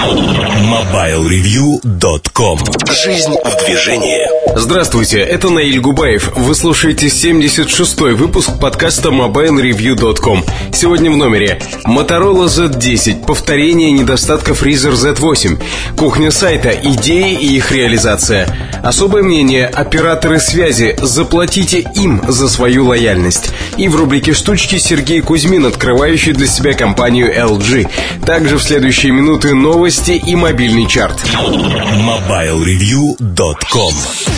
MobileReview.com Жизнь в движении Здравствуйте, это Наиль Губаев. Вы слушаете 76-й выпуск подкаста MobileReview.com. Сегодня в номере Motorola Z10, повторение недостатков Razer Z8, кухня сайта, идеи и их реализация. Особое мнение операторы связи, заплатите им за свою лояльность. И в рубрике «Штучки» Сергей Кузьмин, открывающий для себя компанию LG. Также в следующие минуты новости и мобильный чарт. MobileReview.com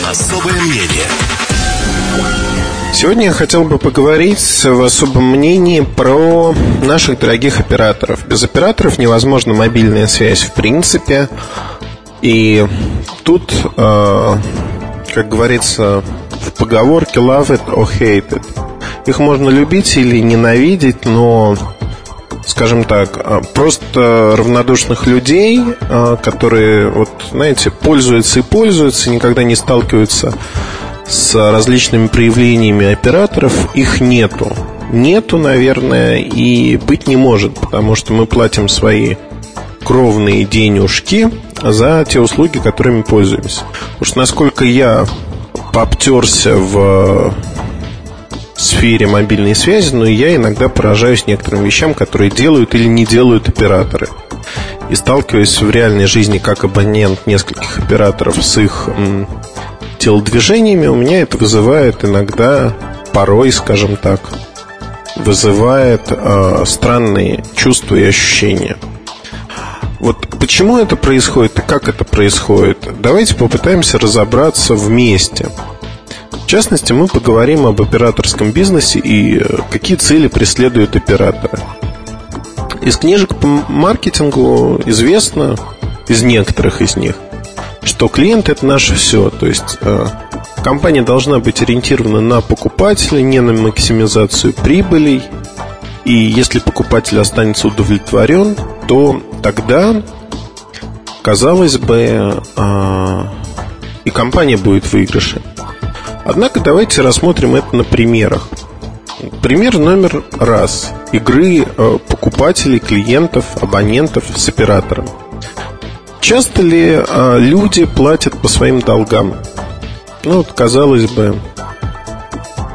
Особое мнение Сегодня я хотел бы поговорить в особом мнении про наших дорогих операторов. Без операторов невозможна мобильная связь в принципе. И тут, э, как говорится в поговорке love it or hate it. Их можно любить или ненавидеть, но скажем так, э, просто равнодушных людей, э, которые, вот, знаете, пользуются и пользуются, никогда не сталкиваются с различными проявлениями операторов, их нету. Нету, наверное, и быть не может, потому что мы платим свои кровные денежки за те услуги, которыми пользуемся. Уж насколько я пообтерся в сфере мобильной связи, но я иногда поражаюсь некоторым вещам, которые делают или не делают операторы. И сталкиваюсь в реальной жизни как абонент нескольких операторов с их м, телодвижениями, у меня это вызывает иногда, порой, скажем так, вызывает э, странные чувства и ощущения. Вот почему это происходит и как это происходит, давайте попытаемся разобраться вместе. Частности, мы поговорим об операторском бизнесе и э, какие цели преследуют операторы. Из книжек по маркетингу известно, из некоторых из них, что клиент это наше все. То есть э, компания должна быть ориентирована на покупателя, не на максимизацию прибылей. И если покупатель останется удовлетворен, то тогда, казалось бы, э, и компания будет в выигрыше. Однако давайте рассмотрим это на примерах. Пример номер раз. Игры э, покупателей, клиентов, абонентов с оператором. Часто ли э, люди платят по своим долгам? Ну, вот, казалось бы,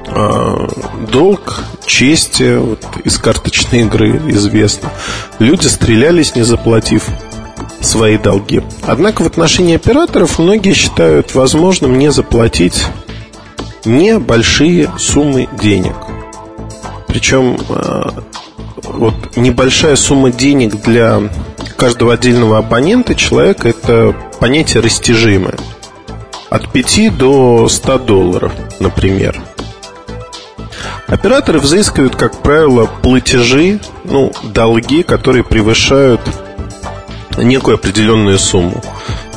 э, долг чести вот, из карточной игры известно. Люди стрелялись, не заплатив свои долги. Однако в отношении операторов многие считают возможным не заплатить небольшие суммы денег. Причем э, вот небольшая сумма денег для каждого отдельного абонента человека это понятие растяжимое. От 5 до 100 долларов, например. Операторы взыскивают, как правило, платежи, ну, долги, которые превышают некую определенную сумму.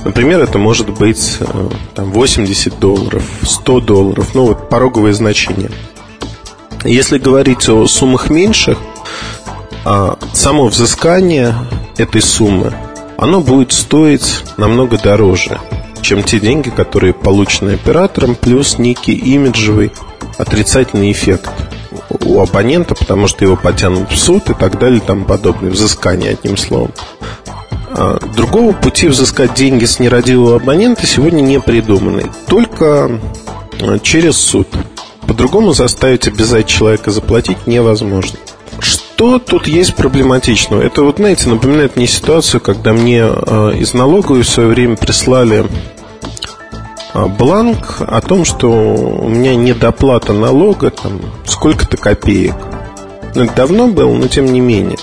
Например, это может быть э, там, 80 долларов, 100 долларов, ну вот пороговые значения. Если говорить о суммах меньших, а, само взыскание этой суммы, оно будет стоить намного дороже, чем те деньги, которые получены оператором, плюс некий имиджевый отрицательный эффект у абонента, потому что его потянут в суд и так далее и тому подобное. Взыскание, одним словом. А, другого пути взыскать деньги с нерадивого абонента сегодня не придуманы. Только а, через суд. По-другому заставить обязать человека заплатить невозможно. Что тут есть проблематичного? Это вот, знаете, напоминает мне ситуацию, когда мне э, из налоговой в свое время прислали бланк о том, что у меня недоплата налога там сколько-то копеек. Ну, это давно было, но тем не менее.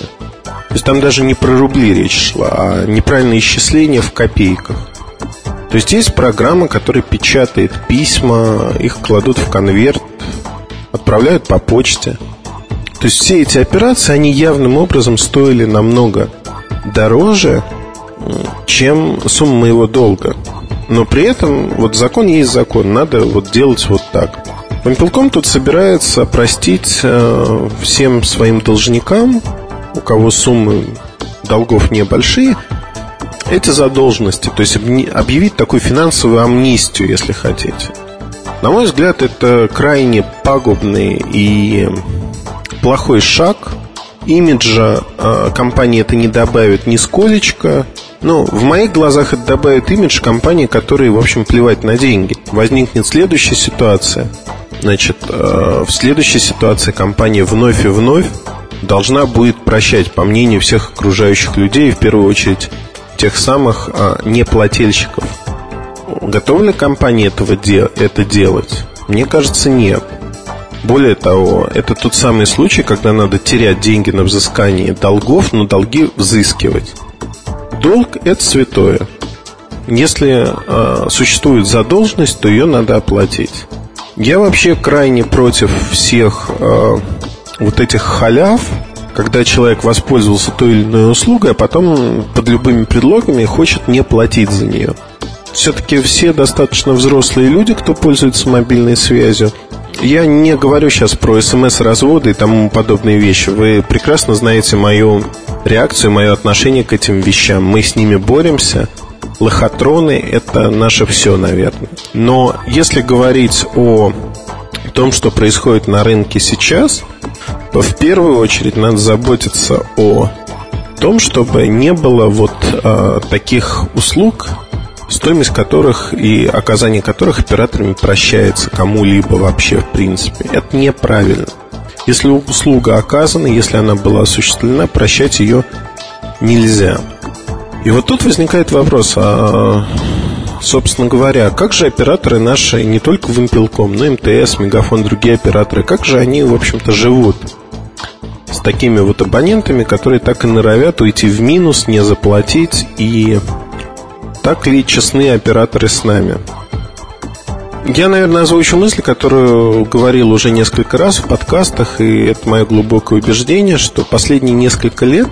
То есть там даже не про рубли речь шла, а неправильное исчисление в копейках. То есть есть программа, которая печатает письма, их кладут в конверт, отправляют по почте. То есть все эти операции, они явным образом стоили намного дороже, чем сумма моего долга. Но при этом вот закон есть закон, надо вот делать вот так. Помпелком тут собирается простить э, всем своим должникам у кого суммы долгов небольшие, эти задолженности, то есть объявить такую финансовую амнистию, если хотите. На мой взгляд, это крайне пагубный и плохой шаг. Имиджа э, компании это не добавит нисколечко. Ну, в моих глазах это добавит имидж компании, которые, в общем, плевать на деньги. Возникнет следующая ситуация. Значит, э, в следующей ситуации компания вновь и вновь должна будет прощать, по мнению всех окружающих людей, в первую очередь тех самых э, неплательщиков. Готова ли компания этого де- это делать? Мне кажется, нет. Более того, это тот самый случай, когда надо терять деньги на взыскание долгов, но долги взыскивать. Долг – это святое. Если э, существует задолженность, то ее надо оплатить. Я вообще крайне против всех э, вот этих халяв, когда человек воспользовался той или иной услугой, а потом под любыми предлогами хочет не платить за нее. Все-таки все достаточно взрослые люди, кто пользуется мобильной связью – я не говорю сейчас про смс-разводы и тому подобные вещи. Вы прекрасно знаете мою реакцию, мое отношение к этим вещам. Мы с ними боремся. Лохотроны – это наше все, наверное. Но если говорить о том, что происходит на рынке сейчас, в первую очередь надо заботиться о том, чтобы не было вот э, таких услуг, стоимость которых и оказание которых операторами прощается кому-либо вообще в принципе. Это неправильно. Если услуга оказана, если она была осуществлена, прощать ее нельзя. И вот тут возникает вопрос, а, собственно говоря, как же операторы наши, не только Вимпелком, но и МТС, Мегафон, другие операторы, как же они, в общем-то, живут с такими вот абонентами, которые так и норовят уйти в минус, не заплатить и так ли честны операторы с нами? Я, наверное, озвучу мысль, которую говорил уже несколько раз в подкастах, и это мое глубокое убеждение, что последние несколько лет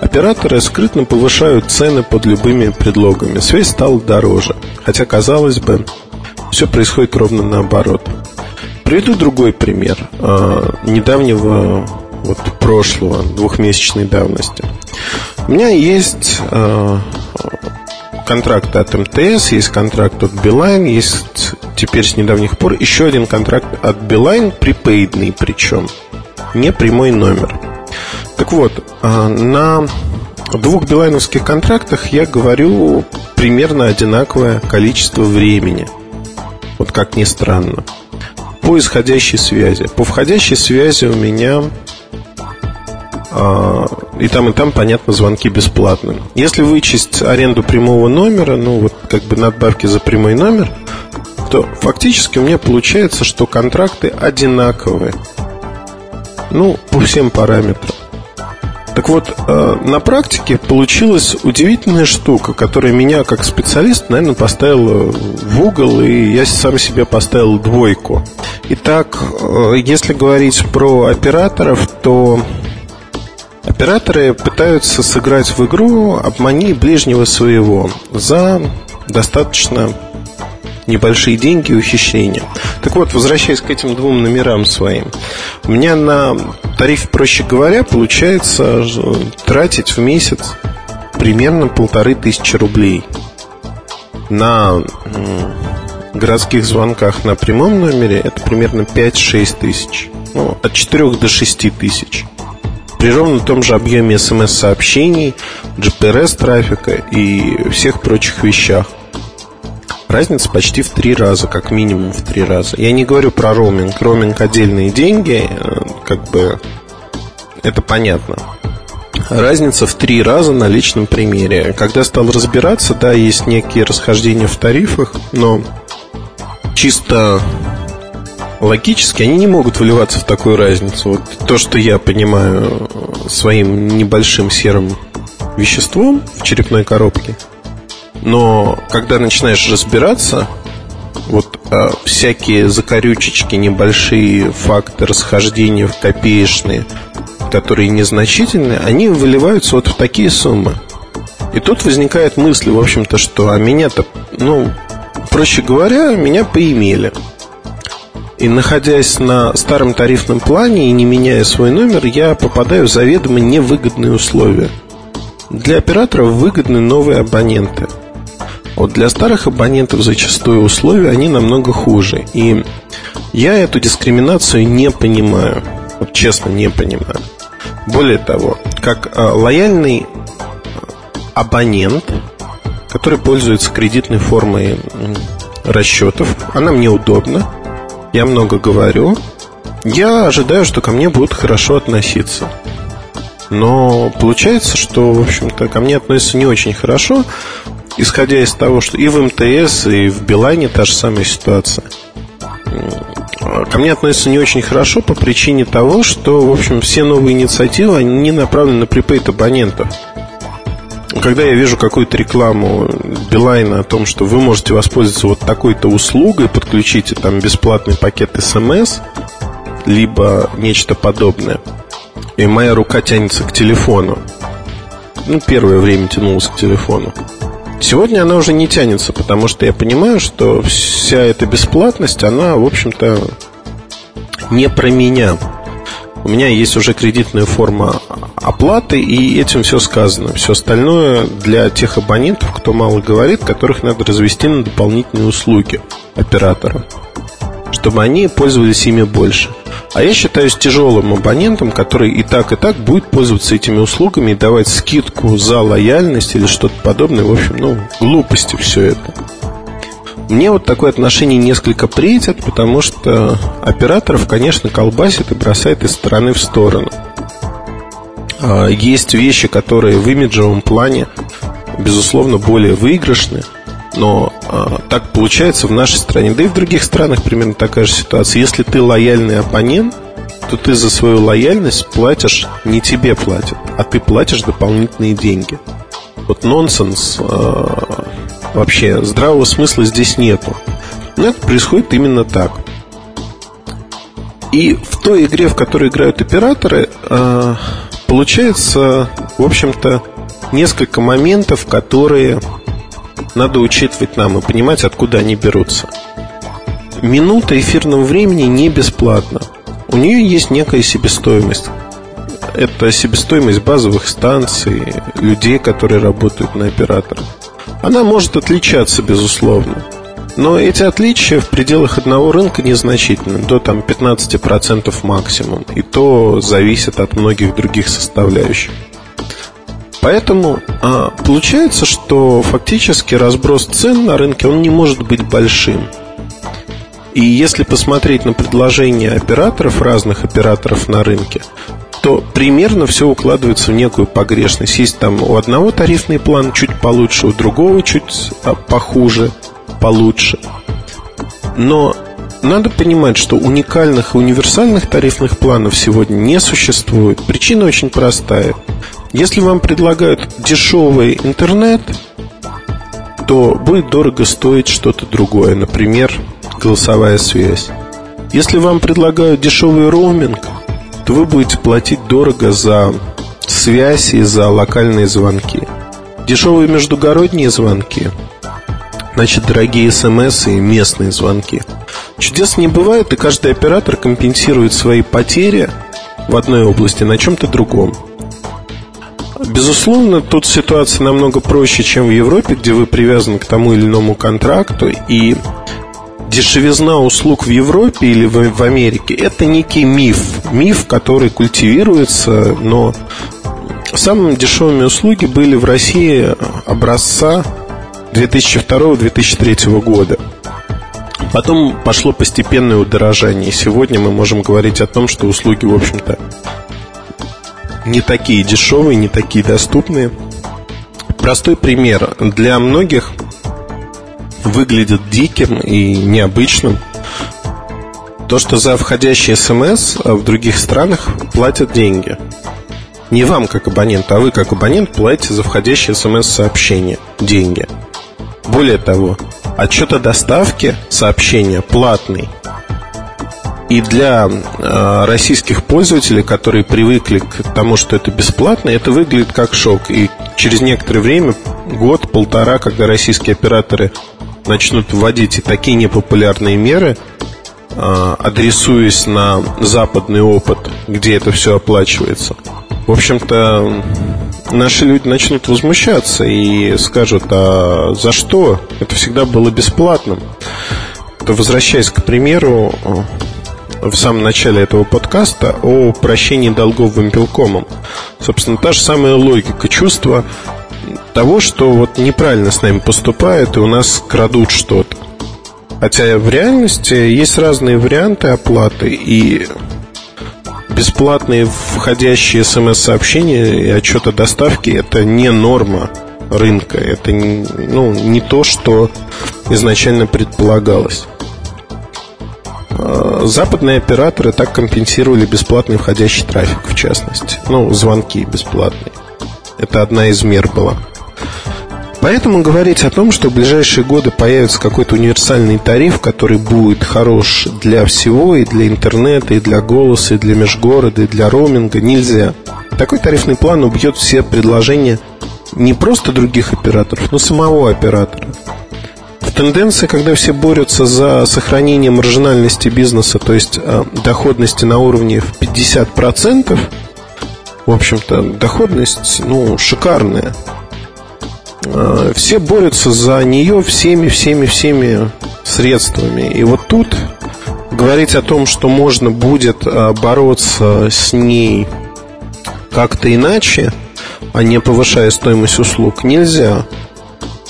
операторы скрытно повышают цены под любыми предлогами. Связь стала дороже, хотя, казалось бы, все происходит ровно наоборот. Приведу другой пример э, недавнего вот прошлого, двухмесячной давности. У меня есть э, контракты от МТС, есть контракт от Билайн, есть теперь с недавних пор еще один контракт от Билайн, припейдный причем, не прямой номер. Так вот, а, на двух билайновских контрактах я говорю примерно одинаковое количество времени. Вот как ни странно. По исходящей связи. По входящей связи у меня и там, и там, понятно, звонки бесплатны. Если вычесть аренду прямого номера, ну вот как бы надбавки за прямой номер, то фактически у меня получается, что контракты одинаковые. Ну, по всем параметрам. Так вот, э, на практике получилась удивительная штука, которая меня как специалист, наверное, поставила в угол, и я сам себе поставил двойку. Итак, э, если говорить про операторов, то Операторы пытаются сыграть в игру «Обмани ближнего своего» за достаточно небольшие деньги и ухищрения. Так вот, возвращаясь к этим двум номерам своим, у меня на тариф, проще говоря, получается тратить в месяц примерно полторы тысячи рублей на городских звонках на прямом номере это примерно 5-6 тысяч. Ну, от 4 до 6 тысяч при ровно том же объеме смс-сообщений, GPRS-трафика и всех прочих вещах. Разница почти в три раза, как минимум в три раза. Я не говорю про роуминг. Роуминг отдельные деньги, э, как бы это понятно. Разница в три раза на личном примере. Когда стал разбираться, да, есть некие расхождения в тарифах, но чисто логически они не могут вливаться в такую разницу. Вот то, что я понимаю своим небольшим серым веществом в черепной коробке. Но когда начинаешь разбираться, вот а, всякие закорючечки, небольшие факты расхождения в копеечные, которые незначительные, они выливаются вот в такие суммы. И тут возникает мысль, в общем-то, что а меня-то, ну, проще говоря, меня поимели. И находясь на старом тарифном плане и не меняя свой номер, я попадаю в заведомо невыгодные условия. Для операторов выгодны новые абоненты. Вот для старых абонентов зачастую условия они намного хуже. И я эту дискриминацию не понимаю. Вот честно, не понимаю. Более того, как а, лояльный абонент, который пользуется кредитной формой расчетов. Она мне удобна. Я много говорю. Я ожидаю, что ко мне будут хорошо относиться. Но получается, что, в общем-то, ко мне относятся не очень хорошо, исходя из того, что и в МТС, и в Билайне та же самая ситуация. Ко мне относятся не очень хорошо по причине того, что, в общем, все новые инициативы, они направлены на припейт абонентов. Когда я вижу какую-то рекламу Билайна о том, что вы можете воспользоваться вот такой-то услугой, подключите там бесплатный пакет СМС, либо нечто подобное – и моя рука тянется к телефону. Ну, первое время тянулась к телефону. Сегодня она уже не тянется, потому что я понимаю, что вся эта бесплатность, она, в общем-то, не про меня. У меня есть уже кредитная форма оплаты, и этим все сказано. Все остальное для тех абонентов, кто мало говорит, которых надо развести на дополнительные услуги оператора, чтобы они пользовались ими больше. А я считаюсь тяжелым абонентом, который и так, и так будет пользоваться этими услугами и давать скидку за лояльность или что-то подобное. В общем, ну, глупости все это. Мне вот такое отношение несколько претит, потому что операторов, конечно, колбасит и бросает из стороны в сторону. А, есть вещи, которые в имиджевом плане, безусловно, более выигрышны – но а, так получается в нашей стране, да и в других странах примерно такая же ситуация. Если ты лояльный оппонент, то ты за свою лояльность платишь, не тебе платят, а ты платишь дополнительные деньги. Вот нонсенс, а, вообще здравого смысла здесь нету. Но это происходит именно так. И в той игре, в которой играют операторы, а, получается, в общем-то, несколько моментов, которые надо учитывать нам и понимать, откуда они берутся. Минута эфирного времени не бесплатна. У нее есть некая себестоимость. Это себестоимость базовых станций, людей, которые работают на операторах. Она может отличаться, безусловно. Но эти отличия в пределах одного рынка незначительны, до там 15% максимум. И то зависит от многих других составляющих. Поэтому а, получается, что фактически разброс цен на рынке он не может быть большим. И если посмотреть на предложения операторов, разных операторов на рынке, то примерно все укладывается в некую погрешность. Есть там у одного тарифный план чуть получше, у другого чуть а, похуже, получше. Но надо понимать, что уникальных и универсальных тарифных планов сегодня не существует. Причина очень простая. Если вам предлагают дешевый интернет, то будет дорого стоить что-то другое, например, голосовая связь. Если вам предлагают дешевый роуминг, то вы будете платить дорого за связь и за локальные звонки. Дешевые междугородние звонки, значит, дорогие смс и местные звонки. Чудес не бывает, и каждый оператор компенсирует свои потери в одной области на чем-то другом. Безусловно, тут ситуация намного проще, чем в Европе, где вы привязаны к тому или иному контракту, и дешевизна услуг в Европе или в, в Америке – это некий миф, миф, который культивируется, но самыми дешевыми услуги были в России образца 2002-2003 года. Потом пошло постепенное удорожание. Сегодня мы можем говорить о том, что услуги, в общем-то, не такие дешевые, не такие доступные. Простой пример. Для многих выглядит диким и необычным то, что за входящий смс в других странах платят деньги. Не вам как абонент, а вы как абонент платите за входящее смс-сообщение деньги. Более того, отчет о доставке сообщения платный. И для э, российских пользователей, которые привыкли к тому, что это бесплатно, это выглядит как шок. И через некоторое время, год-полтора, когда российские операторы начнут вводить и такие непопулярные меры, э, адресуясь на западный опыт, где это все оплачивается, в общем-то, наши люди начнут возмущаться и скажут, а за что? Это всегда было бесплатным. То возвращаясь к примеру, в самом начале этого подкаста о прощении долгов вимпелкомом. Собственно, та же самая логика. Чувство того, что вот неправильно с нами поступают и у нас крадут что-то. Хотя в реальности есть разные варианты оплаты и бесплатные входящие смс-сообщения и отчеты доставки это не норма рынка. Это ну, не то, что изначально предполагалось. А, западные операторы так компенсировали бесплатный входящий трафик, в частности. Ну, звонки бесплатные. Это одна из мер была. Поэтому говорить о том, что в ближайшие годы появится какой-то универсальный тариф, который будет хорош для всего, и для интернета, и для голоса, и для межгорода, и для роуминга, нельзя. Такой тарифный план убьет все предложения не просто других операторов, но самого оператора. В тенденции, когда все борются за сохранение маржинальности бизнеса, то есть э, доходности на уровне в 50%, в общем-то, доходность, ну, шикарная. Э, все борются за нее всеми, всеми, всеми средствами. И вот тут говорить о том, что можно будет э, бороться с ней как-то иначе, а не повышая стоимость услуг, нельзя.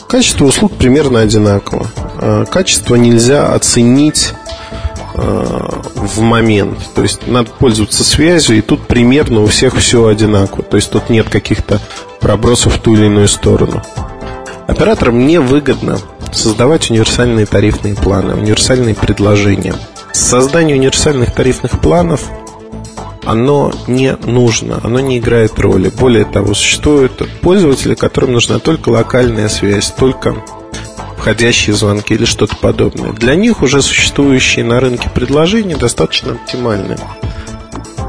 Качество услуг примерно одинаково. Э, качество нельзя оценить в момент. То есть надо пользоваться связью, и тут примерно у всех все одинаково. То есть тут нет каких-то пробросов в ту или иную сторону. Операторам невыгодно создавать универсальные тарифные планы, универсальные предложения. Создание универсальных тарифных планов оно не нужно, оно не играет роли. Более того, существуют пользователи, которым нужна только локальная связь, только входящие звонки или что-то подобное. Для них уже существующие на рынке предложения достаточно оптимальны.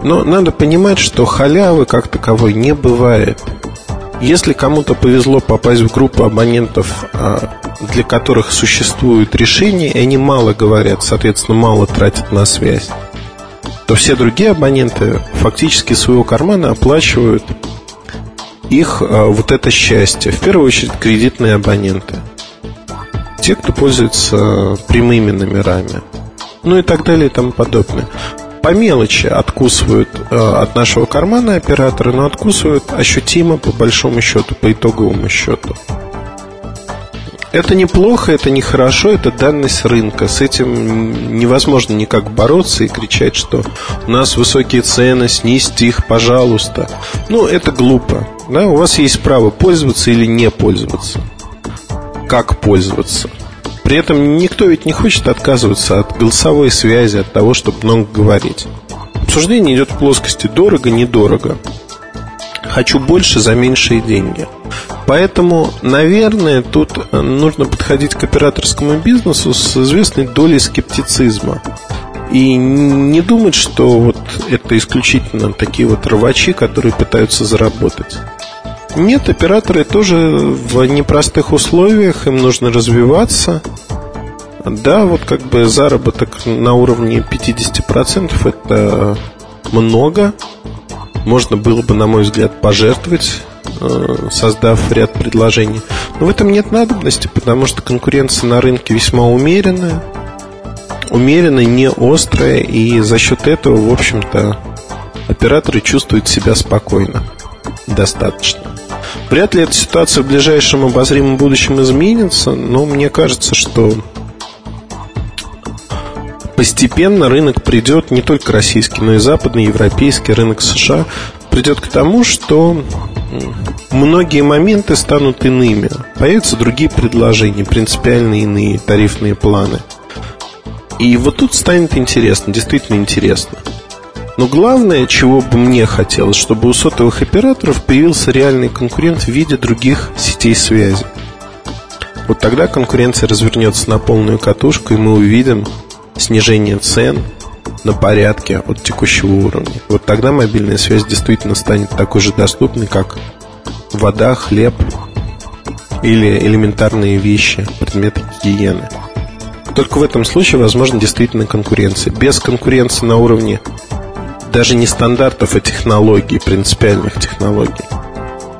Но надо понимать, что халявы как таковой не бывает. Если кому-то повезло попасть в группу абонентов, а, для которых существует решение, и они мало говорят, соответственно, мало тратят на связь, то все другие абоненты фактически своего кармана оплачивают их а, вот это счастье. В первую очередь кредитные абоненты. Те, кто пользуется прямыми номерами. Ну и так далее и тому подобное по мелочи откусывают э, от нашего кармана операторы, но откусывают ощутимо по большому счету, по итоговому счету. Это неплохо, это нехорошо, это данность рынка. С этим невозможно никак бороться и кричать, что у нас высокие цены, снизьте их, пожалуйста. Ну, это глупо. Да? У вас есть право пользоваться или не пользоваться. Как пользоваться? При этом никто ведь не хочет отказываться от голосовой связи, от того, чтобы много говорить. Обсуждение идет в плоскости дорого-недорого. Хочу больше за меньшие деньги. Поэтому, наверное, тут нужно подходить к операторскому бизнесу с известной долей скептицизма. И не думать, что вот это исключительно такие вот рвачи, которые пытаются заработать. Нет, операторы тоже в непростых условиях, им нужно развиваться. Да, вот как бы заработок на уровне 50% это много. Можно было бы, на мой взгляд, пожертвовать, э, создав ряд предложений. Но в этом нет надобности, потому что конкуренция на рынке весьма умеренная. Умеренная, не острая, и за счет этого, в общем-то, операторы чувствуют себя спокойно. Достаточно. Вряд ли эта ситуация в ближайшем обозримом будущем изменится, но мне кажется, что постепенно рынок придет, не только российский, но и западный, европейский, рынок США, придет к тому, что многие моменты станут иными. Появятся другие предложения, принципиально иные тарифные планы. И вот тут станет интересно, действительно интересно. Но главное, чего бы мне хотелось, чтобы у сотовых операторов появился реальный конкурент в виде других сетей связи. Вот тогда конкуренция развернется на полную катушку, и мы увидим снижение цен на порядке от текущего уровня. Вот тогда мобильная связь действительно станет такой же доступной, как вода, хлеб или элементарные вещи, предметы гигиены. Только в этом случае возможна действительно конкуренция. Без конкуренции на уровне даже не стандартов, а технологий, принципиальных технологий.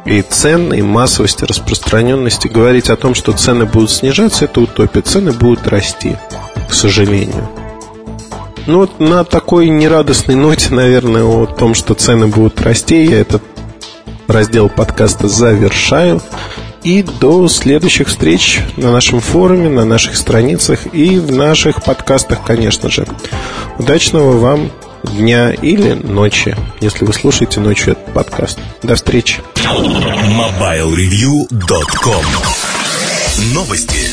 И цен, и массовости, распространенности. Говорить о том, что цены будут снижаться, это утопия. Цены будут расти, к сожалению. Ну вот на такой нерадостной ноте, наверное, о том, что цены будут расти, я этот раздел подкаста завершаю. И до следующих встреч на нашем форуме, на наших страницах и в наших подкастах, конечно же. Удачного вам дня или ночи, если вы слушаете ночью этот подкаст. До встречи. MobileReview.com Новости.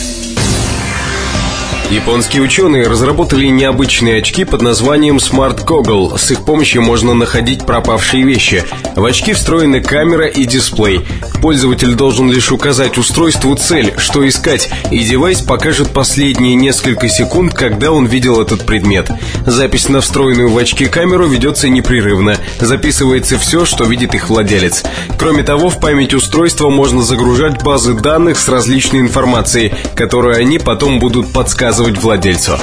Японские ученые разработали необычные очки под названием Smart Goggle. С их помощью можно находить пропавшие вещи. В очки встроены камера и дисплей. Пользователь должен лишь указать устройству цель, что искать, и девайс покажет последние несколько секунд, когда он видел этот предмет. Запись на встроенную в очки камеру ведется непрерывно. Записывается все, что видит их владелец. Кроме того, в память устройства можно загружать базы данных с различной информацией, которую они потом будут подсказывать показывать владельцу.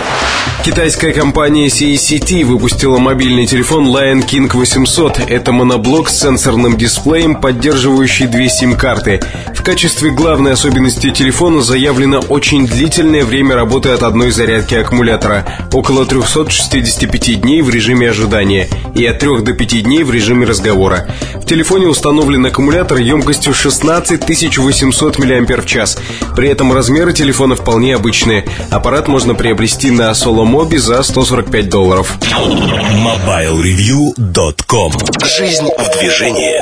Китайская компания CCT выпустила мобильный телефон Lion King 800. Это моноблок с сенсорным дисплеем, поддерживающий две сим-карты. В качестве главной особенности телефона заявлено очень длительное время работы от одной зарядки аккумулятора – около 365 дней в режиме ожидания и от 3 до 5 дней в режиме разговора. В телефоне установлен аккумулятор емкостью 16 800 мАч. При этом размеры телефона вполне обычные. Аппарат аппарат можно приобрести на Solomobі за 145 долларов. MobileReview.com Жизнь в движении.